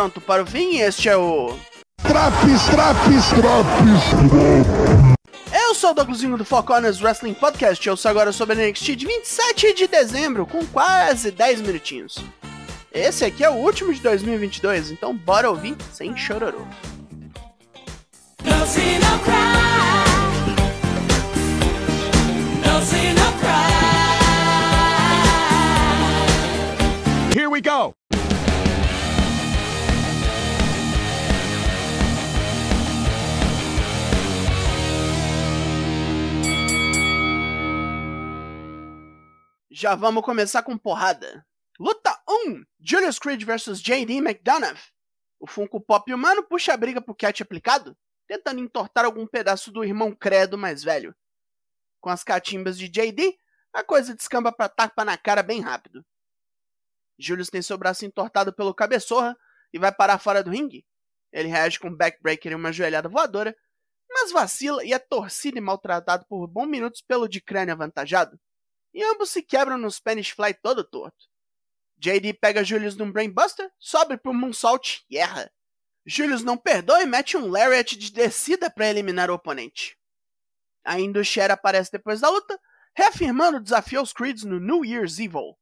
pronto para o fim este é o. Traps, traps, traps. Eu sou o Douglasinho do Four Corners Wrestling Podcast. Eu sou agora sobre a NXT de 27 de dezembro, com quase 10 minutinhos. Esse aqui é o último de 2022, então bora ouvir sem chororô. No see no cry. No see no cry. Here we go. Já vamos começar com porrada. Luta 1: Julius Creed vs JD McDonough. O Funko Pop humano puxa a briga pro Cat aplicado, tentando entortar algum pedaço do irmão credo mais velho. Com as catimbas de JD, a coisa descamba pra tapa na cara bem rápido. Julius tem seu braço entortado pelo cabeçorra e vai parar fora do ringue. Ele reage com um backbreaker e uma joelhada voadora, mas vacila e é torcido e maltratado por bons minutos pelo de crânio avantajado. E ambos se quebram no Spanish Fly todo torto. JD pega Julius num Brainbuster, sobe pro Moonsault e erra. Julius não perdoa e mete um Lariat de descida para eliminar o oponente. Ainda o Cher aparece depois da luta, reafirmando o desafio aos Creeds no New Year's Evil.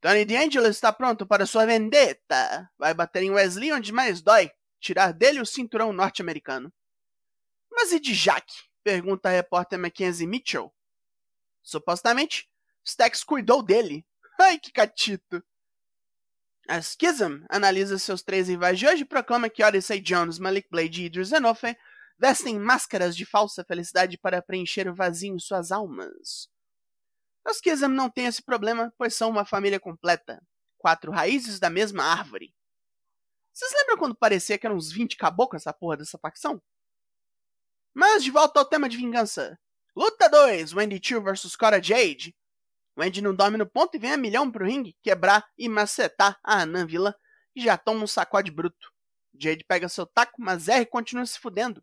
Tony D'Angelo está pronto para sua vendetta. Vai bater em Wesley onde mais dói, tirar dele o cinturão norte-americano. Mas e de Jack? Pergunta a repórter Mackenzie Mitchell. Supostamente, Stax cuidou dele. Ai, que catito! A Schism analisa seus três rivais de hoje e proclama que Odyssey Jones, Malik Blade e Idris Enofe vestem máscaras de falsa felicidade para preencher o vazio em suas almas. A Schism não tem esse problema, pois são uma família completa. Quatro raízes da mesma árvore. Vocês lembram quando parecia que eram uns 20 caboclos essa porra dessa facção? Mas de volta ao tema de vingança. Luta 2, Wendy Chu vs Cora Jade. Wendy não dorme no ponto e vem a milhão pro ringue quebrar e macetar a Anã Villa, que já toma um sacode bruto. Jade pega seu taco, mas R continua se fudendo.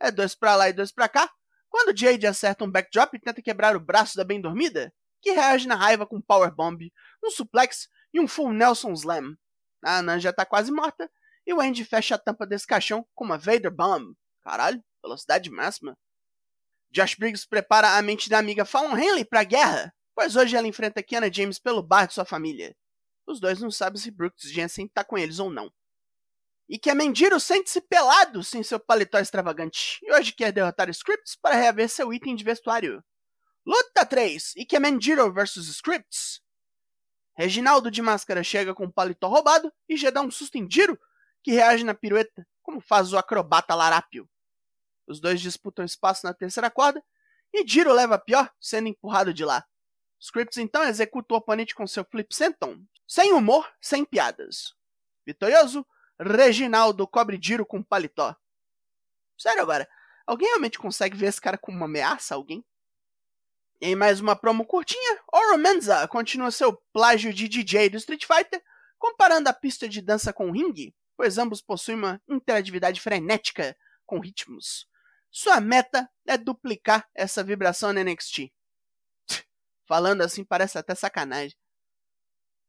É dois pra lá e dois pra cá. Quando Jade acerta um backdrop e tenta quebrar o braço da bem dormida, que reage na raiva com um powerbomb, um suplex e um full Nelson Slam. A Anã já tá quase morta e Wendy fecha a tampa desse caixão com uma Vader Bomb. Caralho, velocidade máxima. Josh Briggs prepara a mente da amiga Fallon Henley para a guerra, pois hoje ela enfrenta Kiana James pelo bar de sua família. Os dois não sabem se Brooks Jensen tá com eles ou não. E que a Mendiro sente-se pelado sem seu paletó extravagante, e hoje quer derrotar Scripts para reaver seu item de vestuário. Luta 3, e que a Mendiro vs Scripts. Reginaldo de máscara chega com o paletó roubado e já dá um susto em Diro, que reage na pirueta, como faz o acrobata Larápio. Os dois disputam espaço na terceira corda e Diro leva a pior, sendo empurrado de lá. Scripts então executa o oponente com seu flip senton, sem humor, sem piadas. Vitorioso, Reginaldo cobre Diro com paletó. Sério agora, alguém realmente consegue ver esse cara como uma ameaça a alguém? Em mais uma promo curtinha, Oro Menza continua seu plágio de DJ do Street Fighter, comparando a pista de dança com o ringue, pois ambos possuem uma interatividade frenética com ritmos. Sua meta é duplicar essa vibração no NXT. Falando assim parece até sacanagem.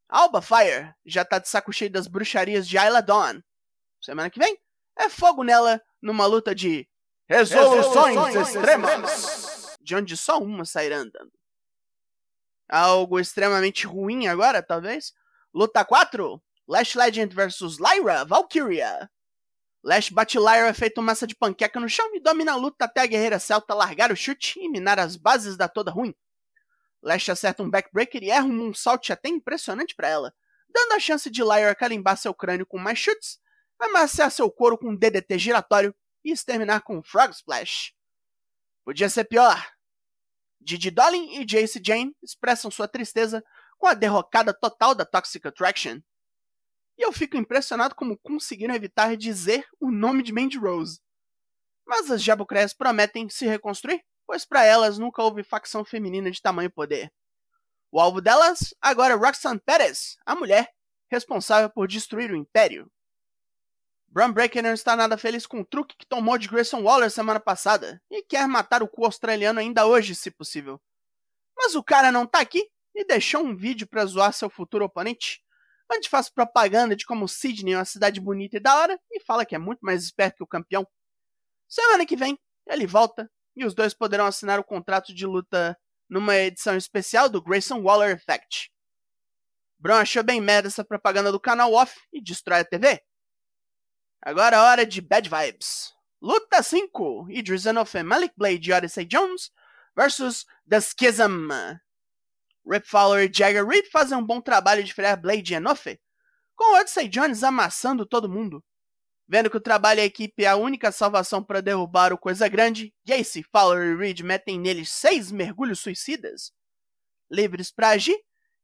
Alba Fire já tá de saco cheio das bruxarias de Isla Dawn. Semana que vem é fogo nela numa luta de resoluções, resoluções extremas, extremas, de onde só uma sairá andando. Algo extremamente ruim agora, talvez. Luta 4: Lash Legend vs Lyra Valkyria. Lash bate Lyra feito massa de panqueca no chão e domina a luta até a guerreira celta largar o chute e minar as bases da toda ruim. Lash acerta um backbreaker e erra um moonsault até impressionante para ela, dando a chance de Lyra carimbar seu crânio com mais chutes, amaciar seu couro com um DDT giratório e exterminar com um Frog Splash. Podia ser pior. Didi Dolin e Jace Jane expressam sua tristeza com a derrocada total da Toxic Attraction. E eu fico impressionado como conseguiram evitar dizer o nome de Mandy Rose. Mas as Jabucrés prometem se reconstruir, pois para elas nunca houve facção feminina de tamanho poder. O alvo delas agora é Roxanne Perez, a mulher responsável por destruir o Império. Bram Breaker não está nada feliz com o truque que tomou de Grayson Waller semana passada e quer matar o cu australiano ainda hoje, se possível. Mas o cara não tá aqui e deixou um vídeo para zoar seu futuro oponente, onde faz propaganda de como Sydney é uma cidade bonita e da hora e fala que é muito mais esperto que o campeão. Semana que vem, ele volta e os dois poderão assinar o contrato de luta numa edição especial do Grayson Waller Effect. Bron achou bem merda essa propaganda do canal off e destrói a TV. Agora é hora de Bad Vibes. Luta 5: Idris Enofe, Malik Blade e Odyssey Jones versus The Schism. Rip Fowler e Jagger Reed fazem um bom trabalho de frear Blade e Enofe, com Odyssey Jones amassando todo mundo. Vendo que o trabalho e a equipe é a única salvação para derrubar o Coisa Grande, Gacy, Fowler e Reed metem neles seis mergulhos suicidas. Livres para agir,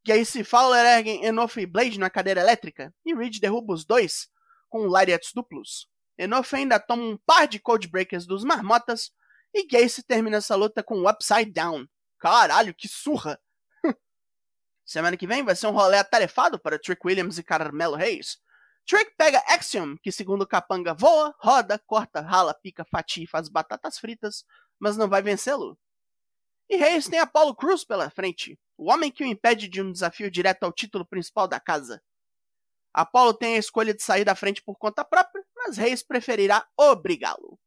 Gacy e Fowler erguem Enofe e Blade na cadeira elétrica, e Reed derruba os dois com lariats duplos. Enofe ainda toma um par de Codebreakers dos Marmotas, e Gacy termina essa luta com o Upside Down. Caralho, que surra! Semana que vem vai ser um rolê atarefado para Trick Williams e Carmelo Reis. Trick pega Axiom, que segundo o Capanga voa, roda, corta, rala, pica, fatia e faz batatas fritas, mas não vai vencê-lo. E Reis tem Apollo Cruz pela frente, o homem que o impede de um desafio direto ao título principal da casa. Apollo tem a escolha de sair da frente por conta própria, mas Reis preferirá obrigá-lo.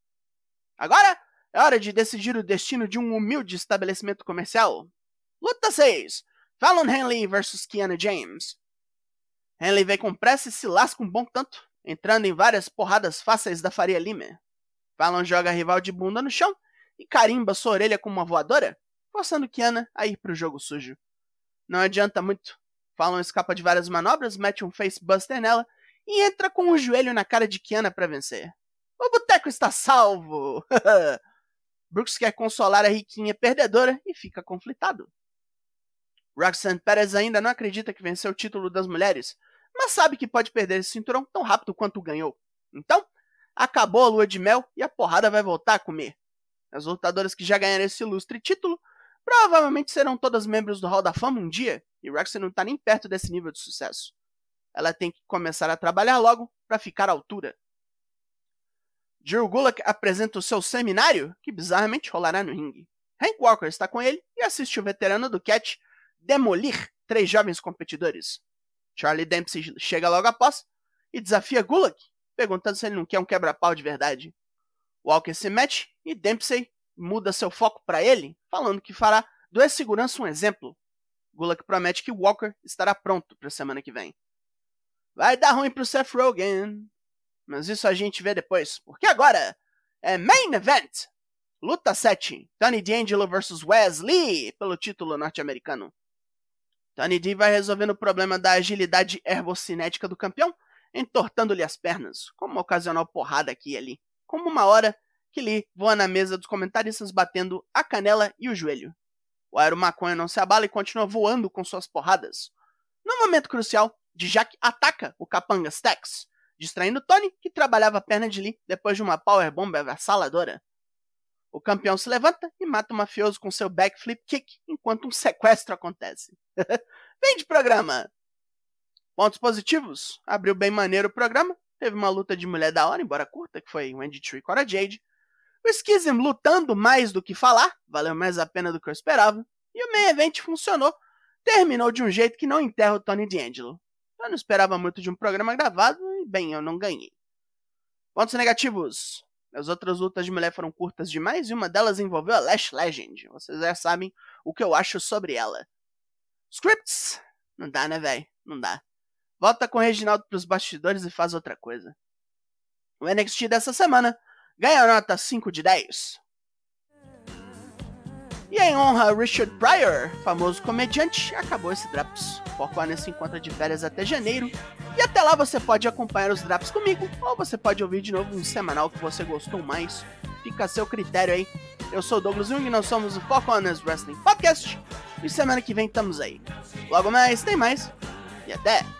Agora é hora de decidir o destino de um humilde estabelecimento comercial. Luta 6: Fallon Henley vs Kiana James. Henley vem com pressa e se lasca um bom tanto, entrando em várias porradas fáceis da Faria Lima. Fallon joga a rival de bunda no chão e carimba sua orelha com uma voadora, forçando Kiana a ir pro jogo sujo. Não adianta muito. Fallon escapa de várias manobras, mete um facebuster nela e entra com o joelho na cara de Kiana para vencer. O boteco está salvo! Brooks quer consolar a riquinha perdedora e fica conflitado. Roxanne Perez ainda não acredita que venceu o título das mulheres, mas sabe que pode perder esse cinturão tão rápido quanto ganhou. Então, acabou a lua de mel e a porrada vai voltar a comer. As lutadoras que já ganharam esse ilustre título provavelmente serão todas membros do Hall da Fama um dia, e Roxanne não está nem perto desse nível de sucesso. Ela tem que começar a trabalhar logo para ficar à altura. Drew Gulak apresenta o seu seminário, que bizarramente rolará no ringue. Hank Walker está com ele e assiste o veterano do catch demolir três jovens competidores. Charlie Dempsey chega logo após e desafia Gulak, perguntando se ele não quer um quebra-pau de verdade. Walker se mete e Dempsey muda seu foco para ele, falando que fará do ex-segurança um exemplo. Gulak promete que Walker estará pronto para a semana que vem. Vai dar ruim pro Seth Rogen. Mas isso a gente vê depois, porque agora é Main Event! Luta 7: Tony D'Angelo vs Wesley pelo título norte-americano. Tony D vai resolvendo o problema da agilidade herbocinética do campeão, entortando-lhe as pernas, com uma ocasional porrada aqui e ali, como uma hora que Lee voa na mesa dos comentaristas batendo a canela e o joelho. O Aero Maconha não se abala e continua voando com suas porradas. No momento crucial, Dijak ataca o capanga Stax, distraindo Tony, que trabalhava a perna de Lee depois de uma powerbomb avassaladora. O campeão se levanta e mata o mafioso com seu backflip kick enquanto um sequestro acontece. Vem de programa! Pontos positivos. Abriu bem maneiro o programa. Teve uma luta de mulher da hora, embora curta, que foi Wendy Tree Cora Jade. O Schism lutando mais do que falar, valeu mais a pena do que eu esperava. E o main event funcionou. Terminou de um jeito que não enterra o Tony D'Angelo. Eu não esperava muito de um programa gravado e, bem, eu não ganhei. Pontos negativos. As outras lutas de mulher foram curtas demais e uma delas envolveu a Lash Legend. Vocês já sabem o que eu acho sobre ela. Scripts? Não dá, né, velho? Não dá. Volta com o Reginaldo pros bastidores e faz outra coisa. O NXT dessa semana ganha nota 5 de 10. E em honra a Richard Pryor, famoso comediante, acabou esse Drops. Porcona se encontra de férias até janeiro, e até lá você pode acompanhar os Drops comigo, ou você pode ouvir de novo um semanal que você gostou mais. Fica a seu critério aí. Eu sou o Douglas Jung nós somos o Honest Wrestling Podcast, e semana que vem estamos aí. Logo mais, tem mais, e até!